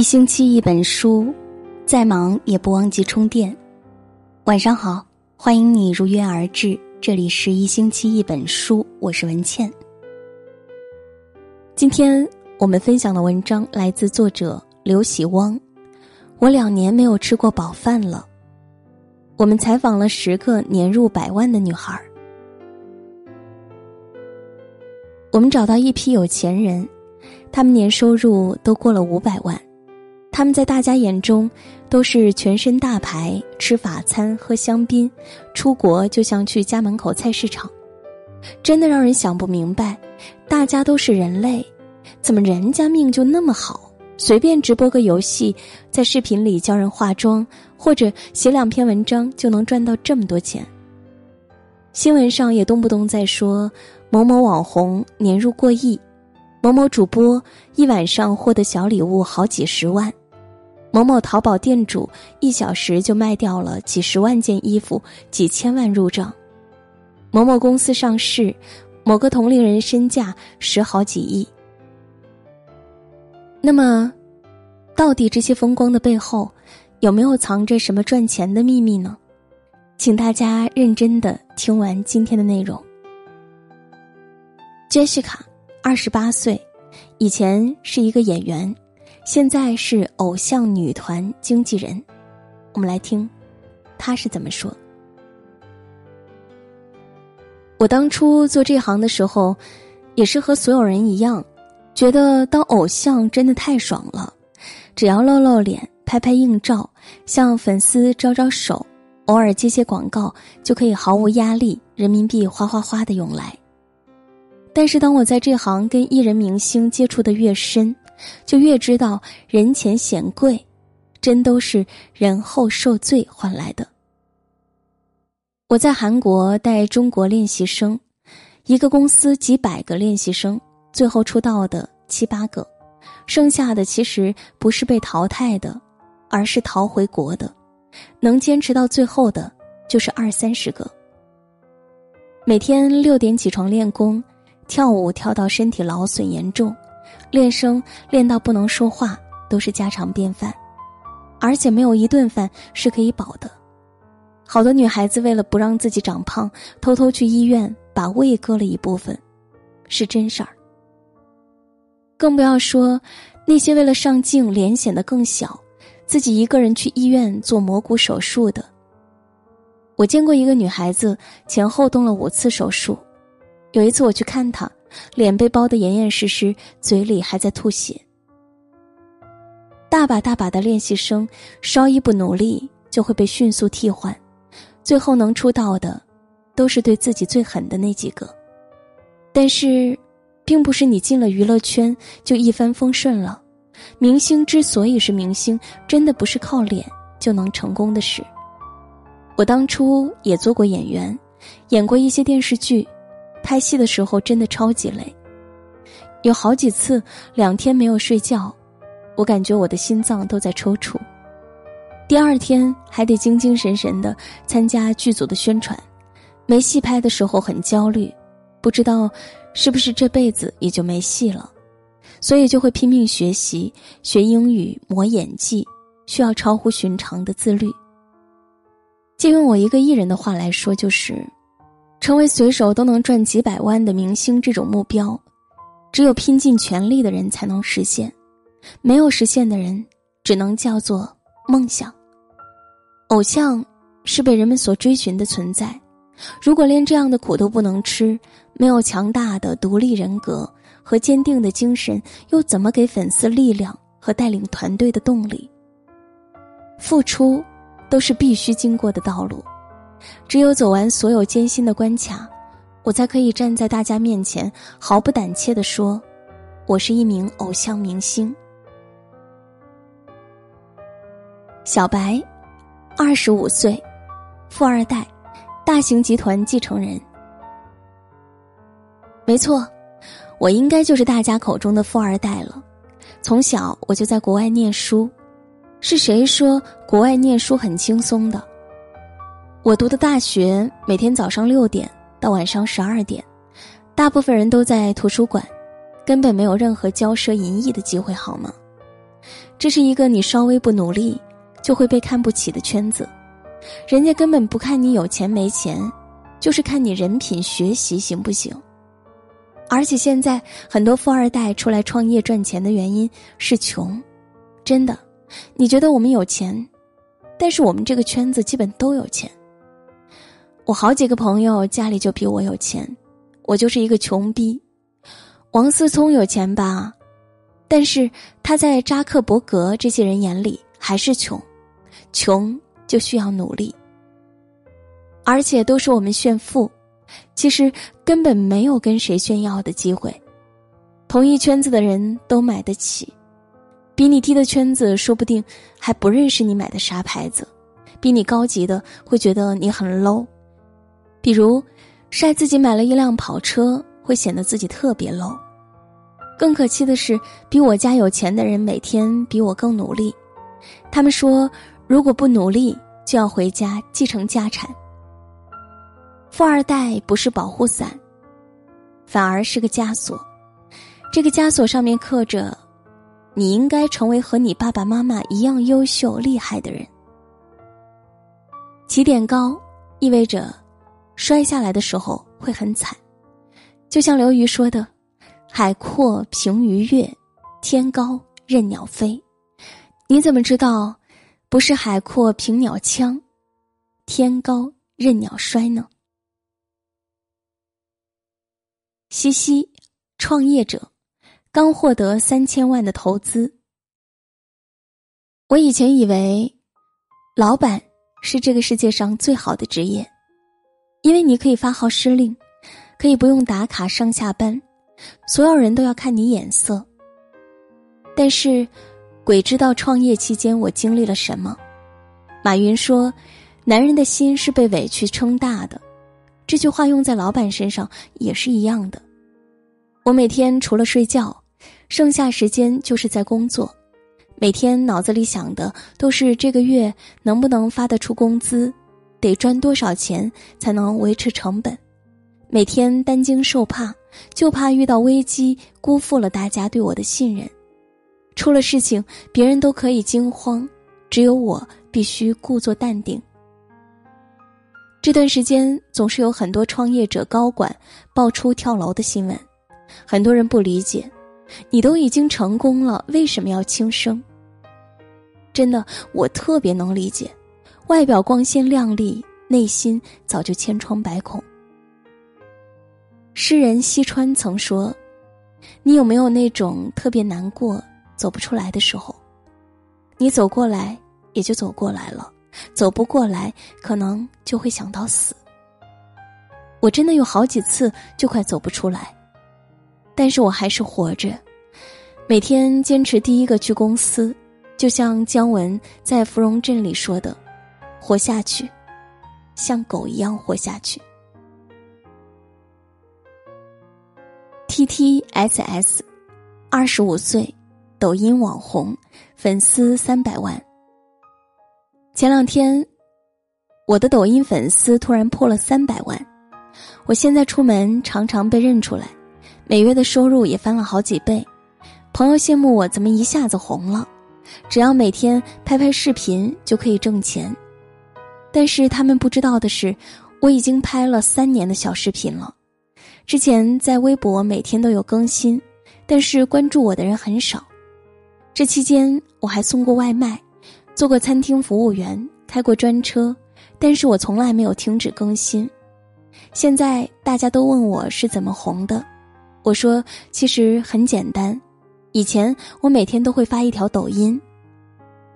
一星期一本书，再忙也不忘记充电。晚上好，欢迎你如约而至，这里是一星期一本书，我是文倩。今天我们分享的文章来自作者刘喜汪。我两年没有吃过饱饭了。我们采访了十个年入百万的女孩儿，我们找到一批有钱人，他们年收入都过了五百万。他们在大家眼中都是全身大牌，吃法餐，喝香槟，出国就像去家门口菜市场，真的让人想不明白。大家都是人类，怎么人家命就那么好？随便直播个游戏，在视频里教人化妆，或者写两篇文章就能赚到这么多钱。新闻上也动不动在说某某网红年入过亿，某某主播一晚上获得小礼物好几十万。某某淘宝店主一小时就卖掉了几十万件衣服，几千万入账。某某公司上市，某个同龄人身价十好几亿。那么，到底这些风光的背后，有没有藏着什么赚钱的秘密呢？请大家认真的听完今天的内容。Jessica，二十八岁，以前是一个演员。现在是偶像女团经纪人，我们来听，她是怎么说。我当初做这行的时候，也是和所有人一样，觉得当偶像真的太爽了，只要露露脸、拍拍硬照，向粉丝招招手，偶尔接些广告，就可以毫无压力，人民币哗哗哗的涌来。但是当我在这行跟艺人明星接触的越深，就越知道人前显贵，真都是人后受罪换来的。我在韩国带中国练习生，一个公司几百个练习生，最后出道的七八个，剩下的其实不是被淘汰的，而是逃回国的，能坚持到最后的，就是二三十个。每天六点起床练功，跳舞跳到身体劳损严重。练声练到不能说话都是家常便饭，而且没有一顿饭是可以饱的。好多女孩子为了不让自己长胖，偷偷去医院把胃割了一部分，是真事儿。更不要说那些为了上镜脸显得更小，自己一个人去医院做磨骨手术的。我见过一个女孩子前后动了五次手术，有一次我去看她。脸被包得严严实实，嘴里还在吐血。大把大把的练习生，稍一不努力就会被迅速替换，最后能出道的，都是对自己最狠的那几个。但是，并不是你进了娱乐圈就一帆风顺了。明星之所以是明星，真的不是靠脸就能成功的事。我当初也做过演员，演过一些电视剧。拍戏的时候真的超级累，有好几次两天没有睡觉，我感觉我的心脏都在抽搐。第二天还得精精神神的参加剧组的宣传，没戏拍的时候很焦虑，不知道是不是这辈子也就没戏了，所以就会拼命学习学英语、磨演技，需要超乎寻常的自律。借用我一个艺人的话来说，就是。成为随手都能赚几百万的明星这种目标，只有拼尽全力的人才能实现，没有实现的人，只能叫做梦想。偶像是被人们所追寻的存在，如果连这样的苦都不能吃，没有强大的独立人格和坚定的精神，又怎么给粉丝力量和带领团队的动力？付出，都是必须经过的道路。只有走完所有艰辛的关卡，我才可以站在大家面前，毫不胆怯地说：“我是一名偶像明星。”小白，二十五岁，富二代，大型集团继承人。没错，我应该就是大家口中的富二代了。从小我就在国外念书，是谁说国外念书很轻松的？我读的大学每天早上六点到晚上十二点，大部分人都在图书馆，根本没有任何骄奢淫逸的机会，好吗？这是一个你稍微不努力就会被看不起的圈子，人家根本不看你有钱没钱，就是看你人品、学习行不行。而且现在很多富二代出来创业赚钱的原因是穷，真的，你觉得我们有钱，但是我们这个圈子基本都有钱。我好几个朋友家里就比我有钱，我就是一个穷逼。王思聪有钱吧，但是他在扎克伯格这些人眼里还是穷，穷就需要努力，而且都是我们炫富，其实根本没有跟谁炫耀的机会。同一圈子的人都买得起，比你低的圈子说不定还不认识你买的啥牌子，比你高级的会觉得你很 low。比如，晒自己买了一辆跑车，会显得自己特别 low。更可气的是，比我家有钱的人每天比我更努力。他们说，如果不努力，就要回家继承家产。富二代不是保护伞，反而是个枷锁。这个枷锁上面刻着：“你应该成为和你爸爸妈妈一样优秀厉害的人。”起点高，意味着。摔下来的时候会很惨，就像刘瑜说的：“海阔凭鱼跃，天高任鸟飞。”你怎么知道不是海阔凭鸟枪，天高任鸟摔呢？西西，创业者，刚获得三千万的投资。我以前以为，老板是这个世界上最好的职业。因为你可以发号施令，可以不用打卡上下班，所有人都要看你眼色。但是，鬼知道创业期间我经历了什么。马云说：“男人的心是被委屈撑大的。”这句话用在老板身上也是一样的。我每天除了睡觉，剩下时间就是在工作，每天脑子里想的都是这个月能不能发得出工资。得赚多少钱才能维持成本？每天担惊受怕，就怕遇到危机辜负了大家对我的信任。出了事情，别人都可以惊慌，只有我必须故作淡定。这段时间总是有很多创业者高管爆出跳楼的新闻，很多人不理解，你都已经成功了，为什么要轻生？真的，我特别能理解。外表光鲜亮丽，内心早就千疮百孔。诗人西川曾说：“你有没有那种特别难过、走不出来的时候？你走过来也就走过来了，走不过来，可能就会想到死。”我真的有好几次就快走不出来，但是我还是活着，每天坚持第一个去公司，就像姜文在《芙蓉镇》里说的。活下去，像狗一样活下去。T T S S，二十五岁，抖音网红，粉丝三百万。前两天，我的抖音粉丝突然破了三百万。我现在出门常常被认出来，每月的收入也翻了好几倍。朋友羡慕我怎么一下子红了，只要每天拍拍视频就可以挣钱。但是他们不知道的是，我已经拍了三年的小视频了。之前在微博每天都有更新，但是关注我的人很少。这期间我还送过外卖，做过餐厅服务员，开过专车，但是我从来没有停止更新。现在大家都问我是怎么红的，我说其实很简单。以前我每天都会发一条抖音。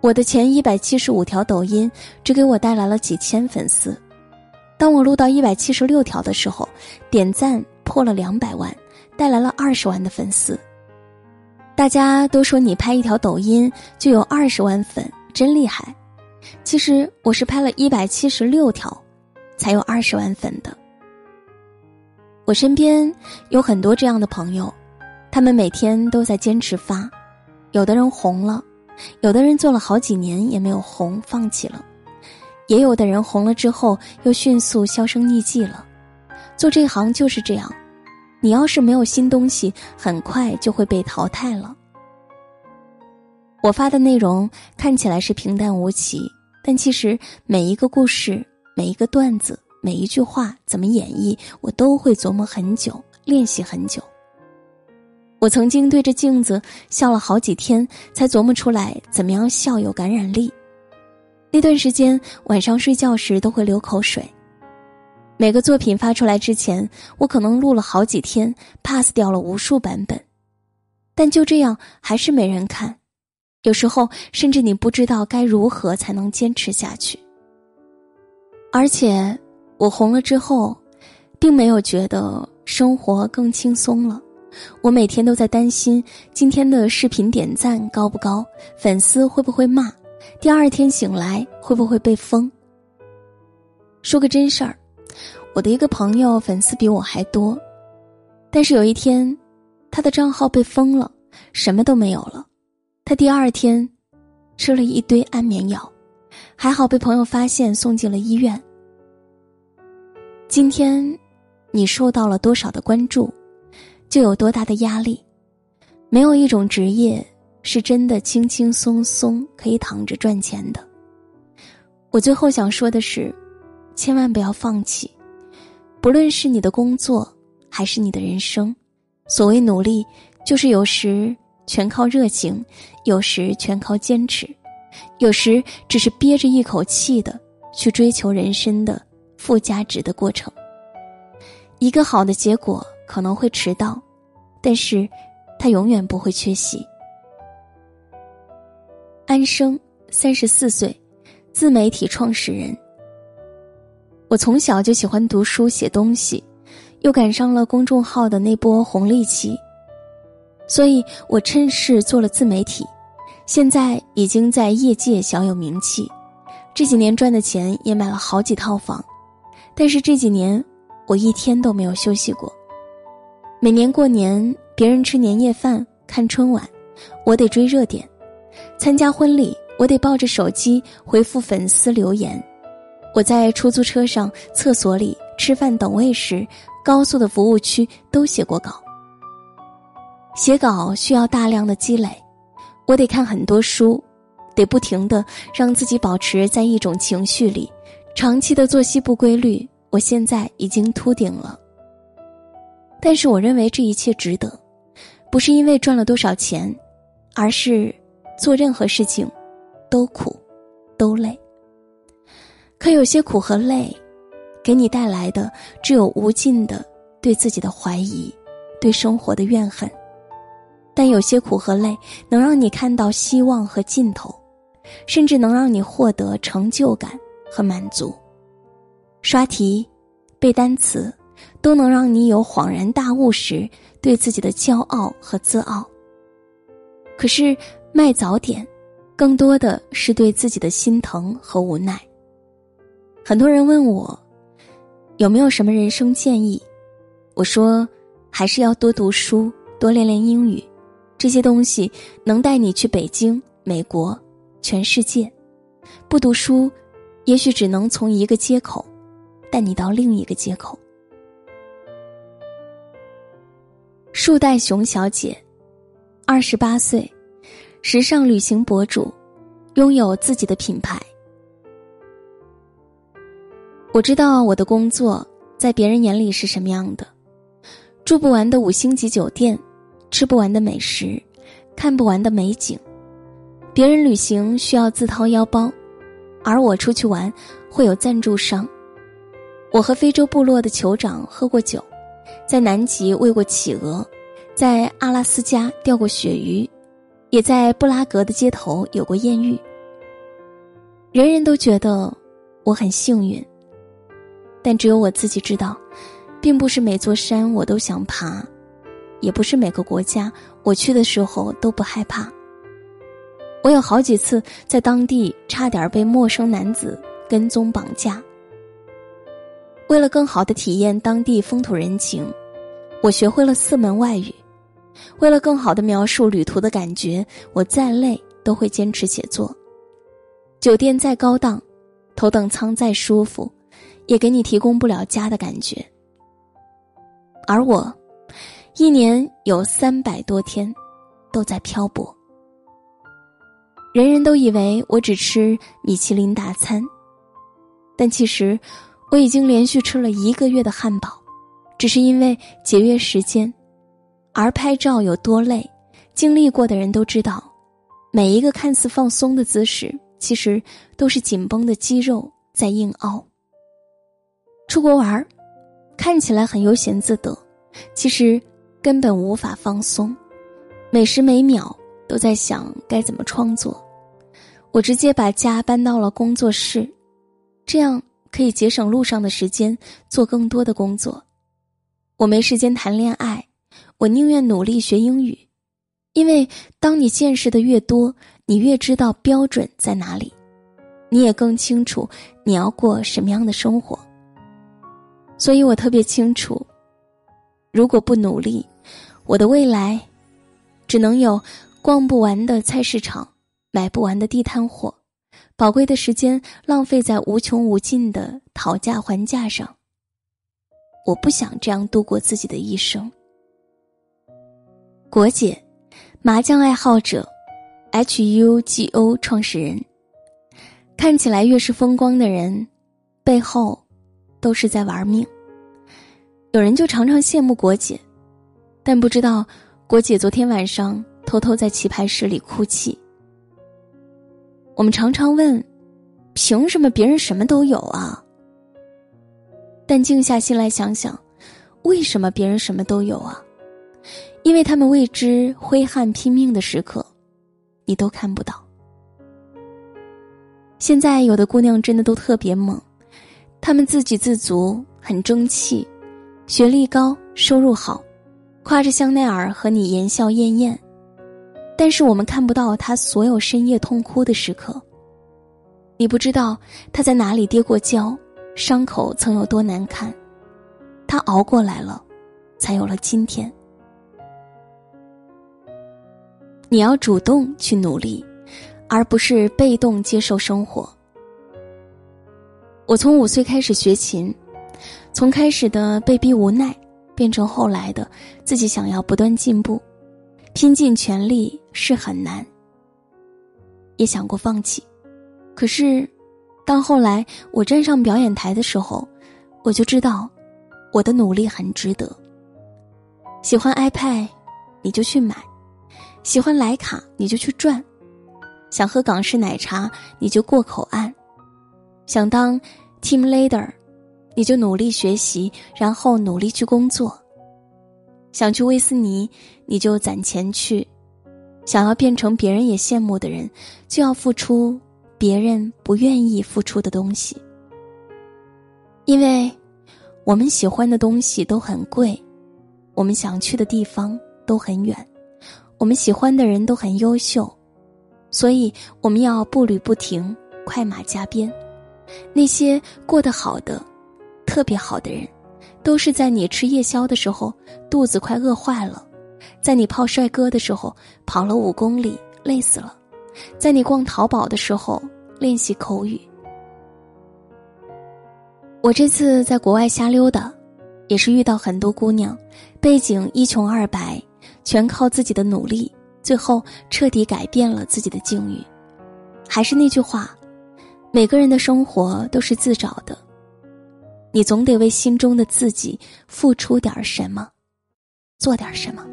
我的前一百七十五条抖音只给我带来了几千粉丝，当我录到一百七十六条的时候，点赞破了两百万，带来了二十万的粉丝。大家都说你拍一条抖音就有二十万粉，真厉害。其实我是拍了一百七十六条，才有二十万粉的。我身边有很多这样的朋友，他们每天都在坚持发，有的人红了。有的人做了好几年也没有红，放弃了；也有的人红了之后又迅速销声匿迹了。做这行就是这样，你要是没有新东西，很快就会被淘汰了。我发的内容看起来是平淡无奇，但其实每一个故事、每一个段子、每一句话怎么演绎，我都会琢磨很久，练习很久。我曾经对着镜子笑了好几天，才琢磨出来怎么样笑有感染力。那段时间晚上睡觉时都会流口水。每个作品发出来之前，我可能录了好几天，pass 掉了无数版本，但就这样还是没人看。有时候甚至你不知道该如何才能坚持下去。而且我红了之后，并没有觉得生活更轻松了。我每天都在担心今天的视频点赞高不高，粉丝会不会骂，第二天醒来会不会被封。说个真事儿，我的一个朋友粉丝比我还多，但是有一天，他的账号被封了，什么都没有了。他第二天吃了一堆安眠药，还好被朋友发现送进了医院。今天，你受到了多少的关注？就有多大的压力，没有一种职业是真的轻轻松松可以躺着赚钱的。我最后想说的是，千万不要放弃，不论是你的工作还是你的人生，所谓努力，就是有时全靠热情，有时全靠坚持，有时只是憋着一口气的去追求人生的附加值的过程。一个好的结果。可能会迟到，但是，他永远不会缺席。安生，三十四岁，自媒体创始人。我从小就喜欢读书写东西，又赶上了公众号的那波红利期，所以我趁势做了自媒体，现在已经在业界小有名气。这几年赚的钱也买了好几套房，但是这几年我一天都没有休息过。每年过年，别人吃年夜饭、看春晚，我得追热点；参加婚礼，我得抱着手机回复粉丝留言；我在出租车上、厕所里、吃饭等位时，高速的服务区都写过稿。写稿需要大量的积累，我得看很多书，得不停的让自己保持在一种情绪里。长期的作息不规律，我现在已经秃顶了。但是我认为这一切值得，不是因为赚了多少钱，而是做任何事情都苦，都累。可有些苦和累，给你带来的只有无尽的对自己的怀疑，对生活的怨恨。但有些苦和累能让你看到希望和尽头，甚至能让你获得成就感和满足。刷题，背单词。都能让你有恍然大悟时对自己的骄傲和自傲。可是卖早点，更多的是对自己的心疼和无奈。很多人问我，有没有什么人生建议？我说，还是要多读书，多练练英语，这些东西能带你去北京、美国、全世界。不读书，也许只能从一个接口，带你到另一个接口。树袋熊小姐，二十八岁，时尚旅行博主，拥有自己的品牌。我知道我的工作在别人眼里是什么样的：住不完的五星级酒店，吃不完的美食，看不完的美景。别人旅行需要自掏腰包，而我出去玩会有赞助商。我和非洲部落的酋长喝过酒。在南极喂过企鹅，在阿拉斯加钓过鳕鱼，也在布拉格的街头有过艳遇。人人都觉得我很幸运，但只有我自己知道，并不是每座山我都想爬，也不是每个国家我去的时候都不害怕。我有好几次在当地差点被陌生男子跟踪绑架。为了更好的体验当地风土人情。我学会了四门外语，为了更好的描述旅途的感觉，我再累都会坚持写作。酒店再高档，头等舱再舒服，也给你提供不了家的感觉。而我，一年有三百多天，都在漂泊。人人都以为我只吃米其林大餐，但其实我已经连续吃了一个月的汉堡，只是因为节约时间。而拍照有多累，经历过的人都知道，每一个看似放松的姿势，其实都是紧绷的肌肉在硬凹。出国玩看起来很悠闲自得，其实根本无法放松，每时每秒都在想该怎么创作。我直接把家搬到了工作室，这样可以节省路上的时间，做更多的工作。我没时间谈恋爱。我宁愿努力学英语，因为当你见识的越多，你越知道标准在哪里，你也更清楚你要过什么样的生活。所以我特别清楚，如果不努力，我的未来只能有逛不完的菜市场、买不完的地摊货，宝贵的时间浪费在无穷无尽的讨价还价上。我不想这样度过自己的一生。国姐，麻将爱好者，HUGO 创始人。看起来越是风光的人，背后都是在玩命。有人就常常羡慕国姐，但不知道国姐昨天晚上偷偷在棋牌室里哭泣。我们常常问，凭什么别人什么都有啊？但静下心来想想，为什么别人什么都有啊？因为他们为之挥汗拼命的时刻，你都看不到。现在有的姑娘真的都特别猛，她们自给自足，很争气，学历高，收入好，挎着香奈儿和你言笑晏晏。但是我们看不到她所有深夜痛哭的时刻。你不知道她在哪里跌过跤，伤口曾有多难看，他熬过来了，才有了今天。你要主动去努力，而不是被动接受生活。我从五岁开始学琴，从开始的被逼无奈，变成后来的自己想要不断进步，拼尽全力是很难。也想过放弃，可是，当后来我站上表演台的时候，我就知道，我的努力很值得。喜欢 iPad，你就去买。喜欢莱卡，你就去赚；想喝港式奶茶，你就过口岸；想当 team leader，你就努力学习，然后努力去工作；想去威斯尼，你就攒钱去；想要变成别人也羡慕的人，就要付出别人不愿意付出的东西。因为，我们喜欢的东西都很贵，我们想去的地方都很远。我们喜欢的人都很优秀，所以我们要步履不停，快马加鞭。那些过得好的、特别好的人，都是在你吃夜宵的时候肚子快饿坏了，在你泡帅哥的时候跑了五公里累死了，在你逛淘宝的时候练习口语。我这次在国外瞎溜达，也是遇到很多姑娘，背景一穷二白。全靠自己的努力，最后彻底改变了自己的境遇。还是那句话，每个人的生活都是自找的，你总得为心中的自己付出点什么，做点什么。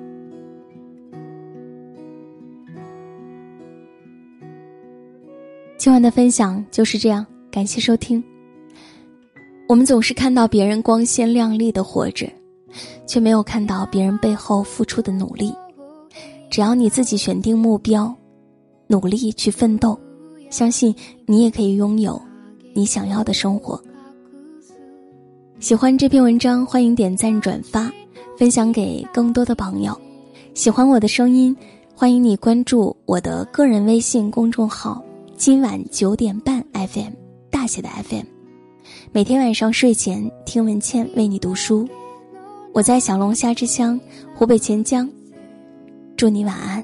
今晚的分享就是这样，感谢收听。我们总是看到别人光鲜亮丽的活着。却没有看到别人背后付出的努力。只要你自己选定目标，努力去奋斗，相信你也可以拥有你想要的生活。喜欢这篇文章，欢迎点赞转发，分享给更多的朋友。喜欢我的声音，欢迎你关注我的个人微信公众号“今晚九点半 FM” 大写的 FM。每天晚上睡前听文倩为你读书。我在小龙虾之乡湖北潜江，祝你晚安。